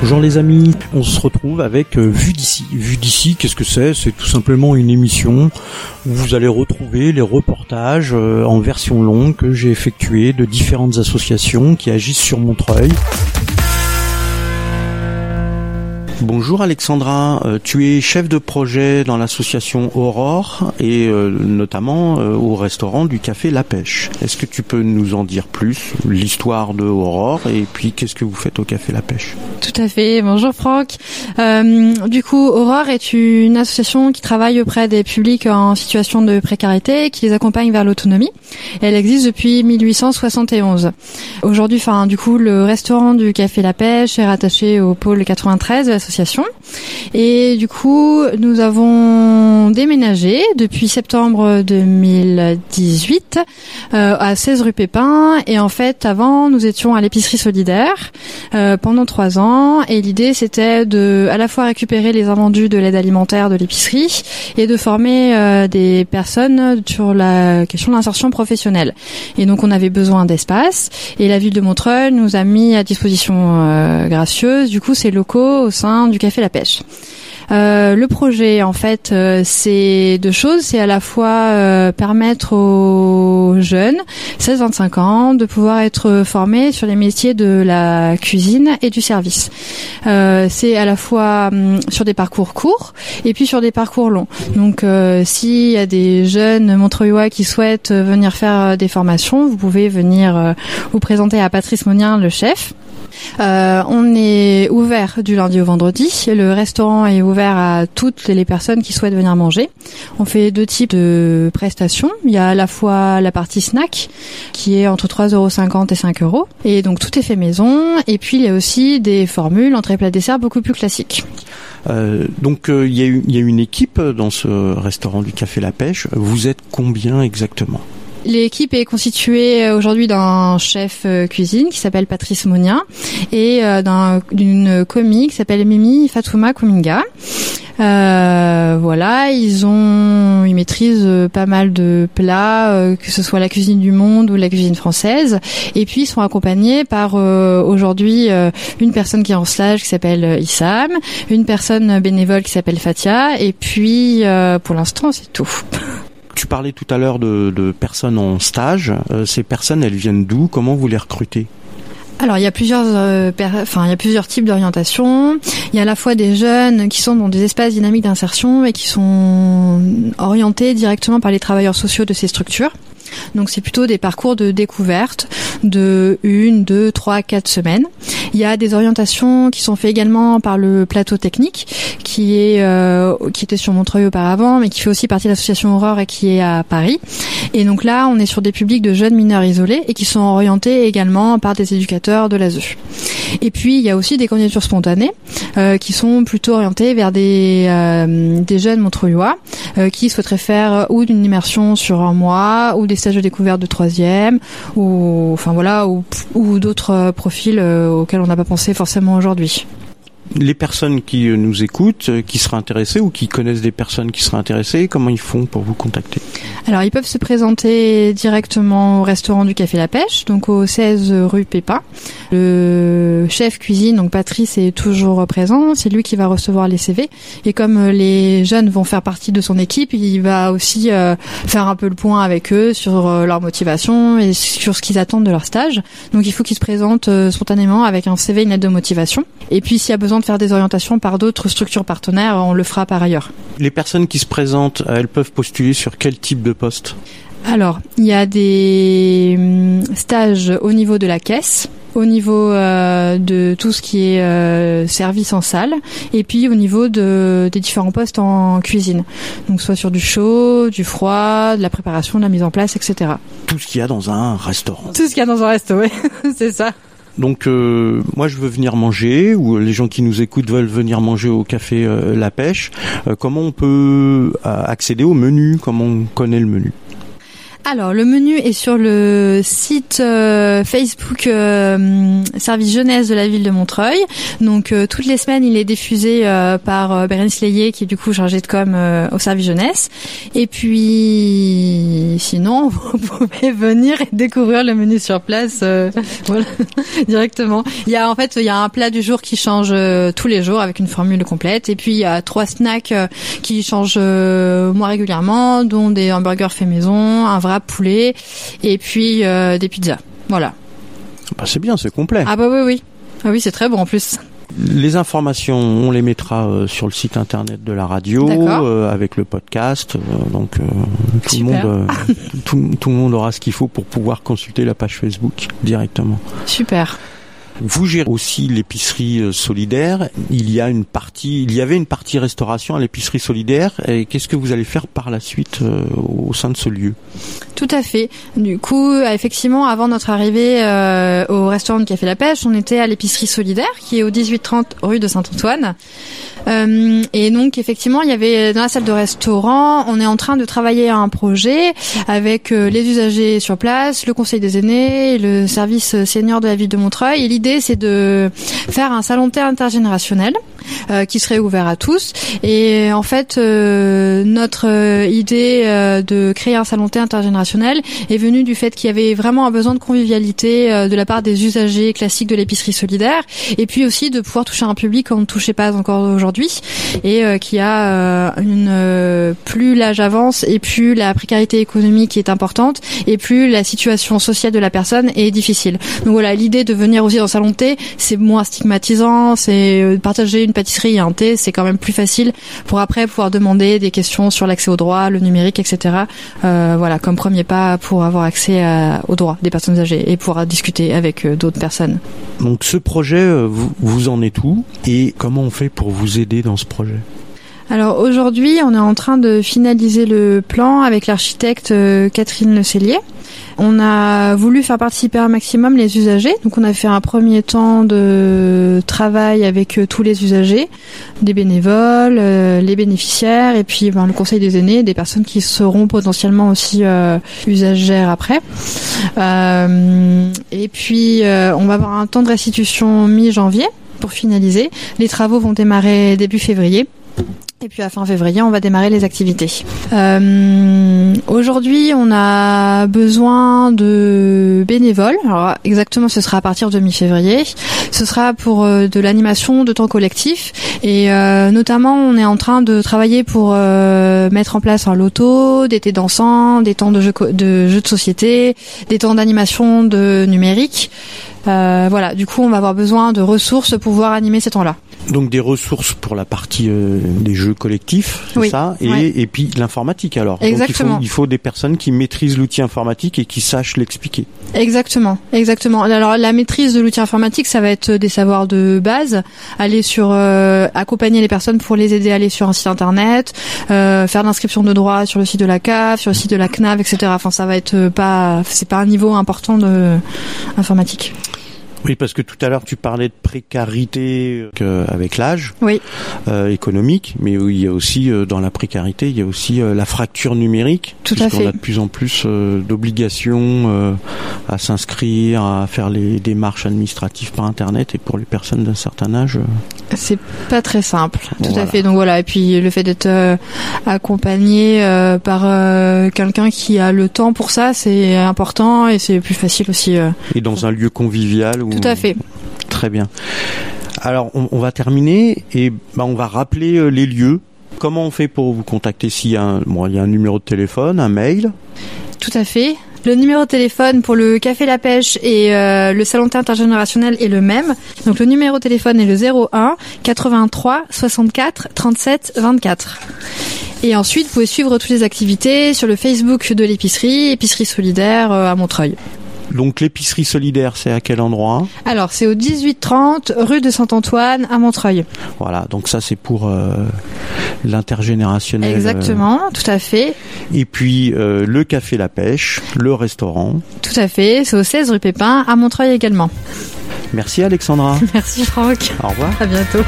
Bonjour les amis, on se retrouve avec euh, Vue d'ici. Vue d'ici, qu'est-ce que c'est? C'est tout simplement une émission où vous allez retrouver les reportages euh, en version longue que j'ai effectués de différentes associations qui agissent sur Montreuil. Bonjour Alexandra, euh, tu es chef de projet dans l'association Aurore et euh, notamment euh, au restaurant du café La Pêche. Est-ce que tu peux nous en dire plus, l'histoire de Aurore et puis qu'est-ce que vous faites au café La Pêche? Tout à fait, bonjour Franck. du coup, Aurore est une association qui travaille auprès des publics en situation de précarité et qui les accompagne vers l'autonomie. Elle existe depuis 1871. Aujourd'hui, enfin du coup, le restaurant du café La Pêche est rattaché au pôle 93 de et du coup, nous avons déménagé depuis septembre 2018 euh, à 16 rue Pépin. Et en fait, avant, nous étions à l'épicerie solidaire euh, pendant trois ans. Et l'idée, c'était de à la fois récupérer les invendus de l'aide alimentaire de l'épicerie et de former euh, des personnes sur la question de l'insertion professionnelle. Et donc, on avait besoin d'espace. Et la ville de Montreuil nous a mis à disposition gracieuse, du coup, ces locaux au sein du Café La Pêche. Euh, le projet, en fait, euh, c'est deux choses. C'est à la fois euh, permettre aux jeunes, 16-25 ans, de pouvoir être formés sur les métiers de la cuisine et du service. c'est à la fois hum, sur des parcours courts et puis sur des parcours longs. Donc, s'il y a des jeunes Montreuillois qui souhaitent venir faire des formations, vous pouvez venir vous présenter à Patrice Monien, le chef. Euh, on est ouvert du lundi au vendredi. Le restaurant est ouvert à toutes les personnes qui souhaitent venir manger. On fait deux types de prestations. Il y a à la fois la partie snack qui est entre 3,50€ et 5 euros. Et donc tout est fait maison. Et puis il y a aussi des formules entrée plat dessert beaucoup plus classiques. Euh, donc euh, il y, a une équipe dans ce restaurant du Café La Pêche. Vous êtes combien exactement? L'équipe est constituée euh, aujourd'hui d'un chef euh, cuisine qui s'appelle Patrice Monia et euh, d'une commis qui s'appelle Mimi Fatouma Kuminga. voilà, ils ont, ils maîtrisent pas mal de plats, que ce soit la cuisine du monde ou la cuisine française. Et puis ils sont accompagnés par aujourd'hui une personne qui est en stage qui s'appelle Issam, une personne bénévole qui s'appelle Fatia, et puis pour l'instant c'est tout. Tu parlais tout à l'heure de, personnes en stage. Euh, ces personnes, elles viennent d'où? Comment vous les recrutez? Alors il y a plusieurs, euh, enfin il y a plusieurs types d'orientation. Il y a à la fois des jeunes qui sont dans des espaces dynamiques d'insertion et qui sont orientés directement par les travailleurs sociaux de ces structures. Donc c'est plutôt des parcours de découverte de une, deux, trois, quatre semaines. Il y a des orientations qui sont faites également par le plateau technique, qui est euh, qui était sur Montreuil auparavant, mais qui fait aussi partie de l'association Aurore et qui est à Paris. Et donc là, on est sur des publics de jeunes mineurs isolés et qui sont orientés également par des éducateurs de l'ASE. Et puis il y a aussi des candidatures spontanées euh, qui sont plutôt orientées vers des euh, des jeunes montreuillois qui souhaiteraient faire ou d'une immersion sur un mois ou des stages de découverte de troisième ou enfin voilà ou, ou d'autres profils auxquels on n'a pas pensé forcément aujourd'hui les personnes qui nous écoutent, euh, qui seraient intéressées ou qui connaissent des personnes qui seraient intéressées, comment ils font pour vous contacter Alors, ils peuvent se présenter directement au restaurant du Café La Pêche, donc au 16 rue Pépin. Le chef cuisine, donc Patrice, est toujours présent. C'est lui qui va recevoir les CV. Et comme euh, les jeunes vont faire partie de son équipe, il va aussi euh, faire un peu le point avec eux sur leur motivation et sur ce qu'ils attendent de leur stage. Donc, il faut qu'ils se présentent spontanément avec un CV, une lettre de motivation. Et puis, s'il y a besoin de faire des orientations par d'autres structures partenaires, on le fera par ailleurs. Les personnes qui se présentent, elles peuvent postuler sur quel type de poste? Alors, il y a des hum, stages au niveau de la caisse, au niveau euh, de tout ce qui est euh, service en salle, et puis au niveau de, des différents postes en cuisine. Donc soit sur du chaud, du froid, de la préparation, de la mise en place, etc. Tout ce qu'il y a dans un restaurant. Tout ce qu'il y a dans un restaurant, oui, c'est ça. Donc euh, moi je veux venir manger ou les gens qui nous écoutent veulent venir manger au café euh, La Pêche. Euh, comment on peut accéder au menu? Comment on connaît le menu? Alors, le menu est sur le site euh, Facebook euh, Service Jeunesse de la ville de Montreuil. Donc, euh, toutes les semaines, il est diffusé par Bérénice Leyer, qui est du coup chargée de com au Service Jeunesse. Et puis, sinon, vous pouvez venir et découvrir le menu sur place voilà, directement. Il y a en fait, il y a un plat du jour qui change tous les jours avec une formule complète. Et puis, il y a trois snacks qui changent moins régulièrement, dont des hamburgers faits maison, un vrai poulet et puis euh, des pizzas. Voilà. Bah, c'est bien, c'est complet. Ah bah oui oui. Ah oui, c'est très bon en plus. Les informations, on les mettra euh, sur le site internet de la radio euh, avec le podcast. donc tout le monde, tout, tout, le monde aura ce qu'il faut pour pouvoir consulter la page Facebook directement. Super. Vous gérez aussi l'épicerie euh, solidaire. Il y a une partie, il y avait une partie restauration à l'épicerie solidaire. Et qu'est-ce que vous allez faire par la suite euh, au sein de ce lieu? Tout à fait. Du coup, euh, effectivement, avant notre arrivée au restaurant de Café La Pêche, on était à l'épicerie solidaire qui est au 1830 rue de Saint-Antoine. Euh, et donc effectivement, il y avait dans la salle de restaurant, on est en train de travailler à un projet avec les usagers sur place, le conseil des aînés, le service senior de la ville de Montreuil. Et l'idée, c'est de faire un salon intergénérationnel euh, qui serait ouvert à tous. Et en fait, euh, notre euh, idée de créer un salon intergénérationnel est venue du fait qu'il y avait vraiment un besoin de convivialité de la part des usagers classiques de l'épicerie solidaire, et puis aussi de pouvoir toucher un public qu'on ne touchait pas encore aujourd'hui, et qui a une plus l'âge avance et plus la précarité économique est importante, et plus la situation sociale de la personne est difficile. Donc voilà, l'idée de venir aussi dans le c'est moins stigmatisant, c'est partager une pâtisserie et un thé, c'est quand même plus facile pour après pouvoir demander des questions sur l'accès au droit, le numérique, etc. Euh, voilà, comme premier pas pour avoir accès aux droits des personnes âgées et pouvoir discuter avec euh, d'autres personnes. Donc ce projet, euh, vous, vous en êtes où et comment on fait pour vous aider dans ce projet? Alors aujourd'hui, on est en train de finaliser le plan avec l'architecte Catherine Le Cellier. On a voulu faire participer un maximum les usagers. Donc on a fait un premier temps de travail avec euh, tous les usagers, des bénévoles, euh, les bénéficiaires et puis ben, le conseil des aînés, des personnes qui seront potentiellement aussi euh, usagères après. et puis on va avoir un temps de restitution mi-janvier pour finaliser. Les travaux vont démarrer début février. Et puis à fin février, on va démarrer les activités. Euh, Aujourd'hui, on a besoin de bénévoles. Alors exactement, ce sera à partir de mi-février. Ce sera pour euh, de l'animation de temps collectif et euh, notamment, on est en train de travailler pour euh, mettre en place un loto, des thés dansants, des temps de jeux de, jeux de société, des temps d'animation de numérique. Euh, voilà, du coup, on va avoir besoin de ressources pour pouvoir animer ces temps-là. Donc des ressources pour la partie euh, des jeux collectifs, c'est ça, et, et puis l'informatique alors. Exactement. Donc il faut, des personnes qui maîtrisent l'outil informatique et qui sachent l'expliquer. Exactement, exactement. Alors la maîtrise de l'outil informatique, ça va être des savoirs de base, aller sur, euh, accompagner les personnes pour les aider à aller sur un site internet, euh, faire l'inscription de droits sur le site de la CAF, sur le site de la CNAV, etc. Enfin, ça va être pas, c'est pas un niveau important de informatique. Oui, parce que tout à l'heure tu parlais de précarité euh, avec l'âge oui. euh, économique, mais il y a aussi euh, dans la précarité, il y a aussi la fracture numérique. Tout à fait. On a de plus en plus d'obligations à s'inscrire, à faire les démarches administratives par internet, et pour les personnes d'un certain âge. C'est pas très simple, tout à fait. Donc voilà, et puis le fait d'être accompagné par quelqu'un qui a le temps pour ça, c'est important et c'est plus facile aussi. et dans un lieu convivial tout à fait. Très bien. Alors, on, va terminer et bah, on va rappeler euh, les lieux. Comment on fait pour vous contacter s'il y a un, il y a un numéro de téléphone, un mail Tout à fait. Le numéro de téléphone pour le Café La Pêche et euh, le Salon intergénérationnel est le même. Donc le numéro de téléphone est le 01 83 64 37 24. Et ensuite, vous pouvez suivre toutes les activités sur le Facebook de l'épicerie, épicerie solidaire euh, à Montreuil. Donc l'épicerie solidaire, c'est à quel endroit Alors c'est au 1830 rue de Saint-Antoine à Montreuil. Voilà, donc ça c'est pour euh, l'intergénérationnel. Exactement, tout à fait. Et puis euh, le café La Pêche, le restaurant. Tout à fait, c'est au 16 rue Pépin à Montreuil également. Merci Alexandra. Merci Franck. Au revoir. À bientôt.